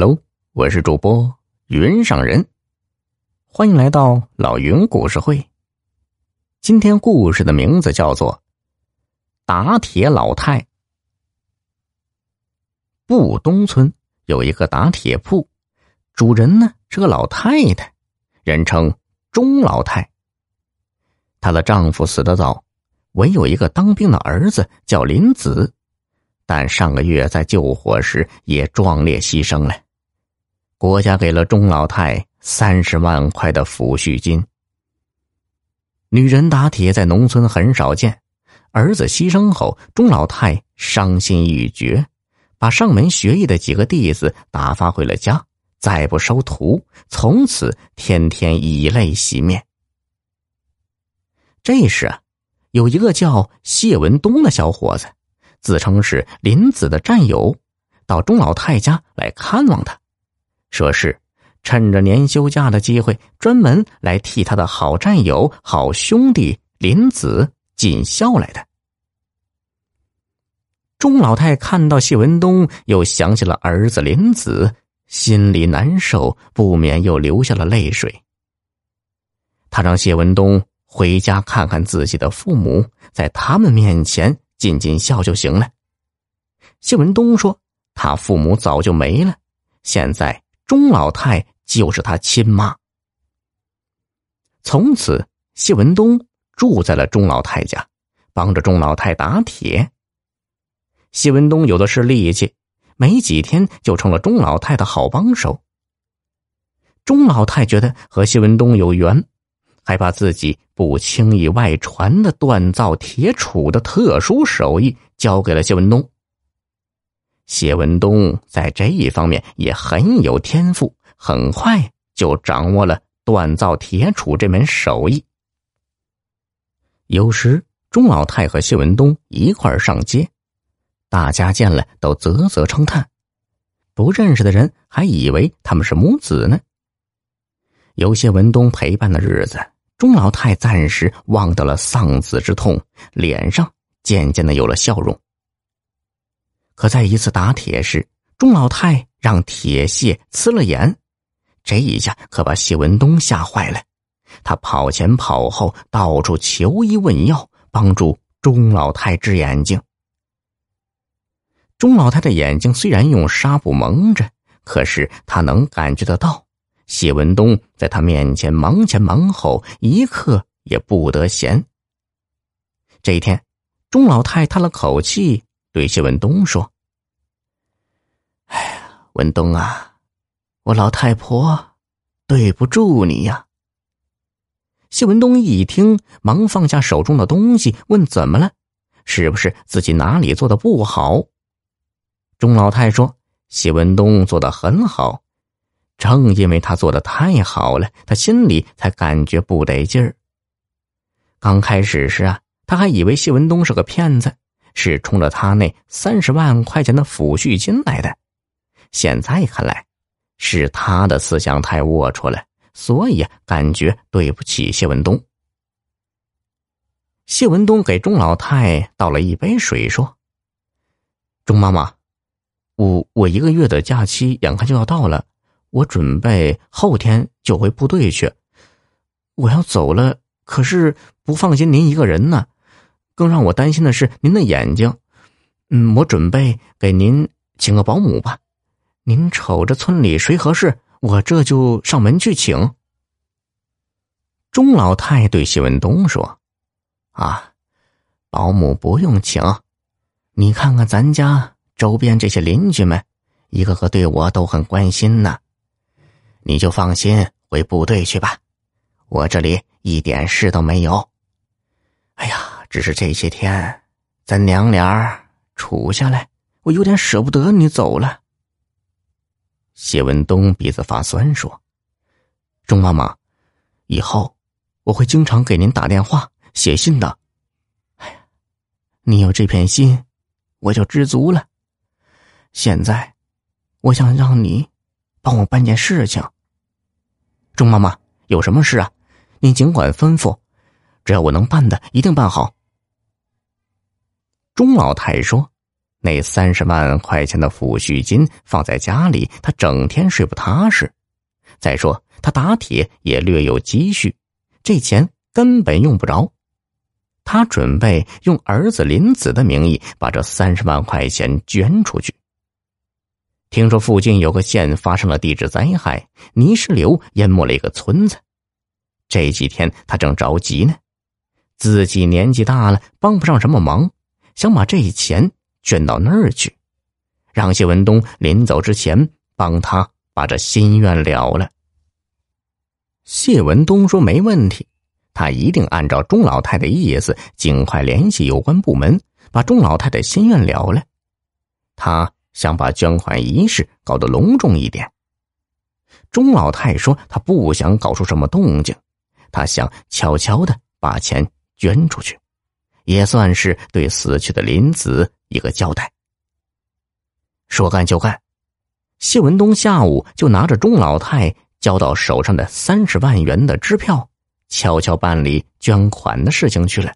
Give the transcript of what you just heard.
Hello，我是主播云上人，欢迎来到老云故事会。今天故事的名字叫做《打铁老太》。布东村有一个打铁铺，主人呢是个老太太，人称钟老太。她的丈夫死得早，唯有一个当兵的儿子叫林子。但上个月在救火时也壮烈牺牲了，国家给了钟老太三十万块的抚恤金。女人打铁在农村很少见，儿子牺牲后，钟老太伤心欲绝，把上门学艺的几个弟子打发回了家，再不收徒，从此天天以泪洗面。这时啊，有一个叫谢文东的小伙子。自称是林子的战友，到钟老太家来看望他，说是趁着年休假的机会，专门来替他的好战友、好兄弟林子尽孝来的。钟老太看到谢文东，又想起了儿子林子，心里难受，不免又流下了泪水。他让谢文东回家看看自己的父母，在他们面前。尽尽孝就行了。谢文东说：“他父母早就没了，现在钟老太就是他亲妈。”从此，谢文东住在了钟老太家，帮着钟老太打铁。谢文东有的是力气，没几天就成了钟老太的好帮手。钟老太觉得和谢文东有缘。还把自己不轻易外传的锻造铁杵的特殊手艺交给了谢文东。谢文东在这一方面也很有天赋，很快就掌握了锻造铁杵这门手艺。有时钟老太和谢文东一块上街，大家见了都啧啧称叹，不认识的人还以为他们是母子呢。有谢文东陪伴的日子。钟老太暂时忘掉了丧子之痛，脸上渐渐的有了笑容。可在一次打铁时，钟老太让铁屑刺了眼，这一下可把谢文东吓坏了。他跑前跑后，到处求医问药，帮助钟老太治眼睛。钟老太的眼睛虽然用纱布蒙着，可是他能感觉得到。谢文东在他面前忙前忙后，一刻也不得闲。这一天，钟老太叹了口气，对谢文东说：“哎呀，文东啊，我老太婆对不住你呀。”谢文东一听，忙放下手中的东西，问：“怎么了？是不是自己哪里做的不好？”钟老太说：“谢文东做的很好。”正因为他做的太好了，他心里才感觉不得劲儿。刚开始时啊，他还以为谢文东是个骗子，是冲着他那三十万块钱的抚恤金来的。现在看来，是他的思想太龌龊了，所以，感觉对不起谢文东。谢文东给钟老太倒了一杯水，说：“钟妈妈，我我一个月的假期眼看就要到了。”我准备后天就回部队去，我要走了，可是不放心您一个人呢，更让我担心的是您的眼睛。嗯，我准备给您请个保姆吧，您瞅着村里谁合适，我这就上门去请。钟老太对谢文东说：“啊，保姆不用请，你看看咱家周边这些邻居们，一个个对我都很关心呢。”你就放心回部队去吧，我这里一点事都没有。哎呀，只是这些天咱娘俩处下来，我有点舍不得你走了。谢文东鼻子发酸说：“钟妈妈，以后我会经常给您打电话、写信的。哎呀，你有这片心，我就知足了。现在，我想让你。”帮我办件事情，钟妈妈有什么事啊？您尽管吩咐，只要我能办的，一定办好。钟老太说：“那三十万块钱的抚恤金放在家里，他整天睡不踏实。再说他打铁也略有积蓄，这钱根本用不着。他准备用儿子林子的名义把这三十万块钱捐出去。听说附近有个县发生了地质灾害，泥石流淹没了一个村子。这几天他正着急呢，自己年纪大了，帮不上什么忙，想把这钱捐到那儿去，让谢文东临走之前帮他把这心愿了了。谢文东说：“没问题，他一定按照钟老太的意思，尽快联系有关部门，把钟老太的心愿了了。”他。想把捐款仪式搞得隆重一点。钟老太说：“她不想搞出什么动静，她想悄悄的把钱捐出去，也算是对死去的林子一个交代。”说干就干，谢文东下午就拿着钟老太交到手上的三十万元的支票，悄悄办理捐款的事情去了。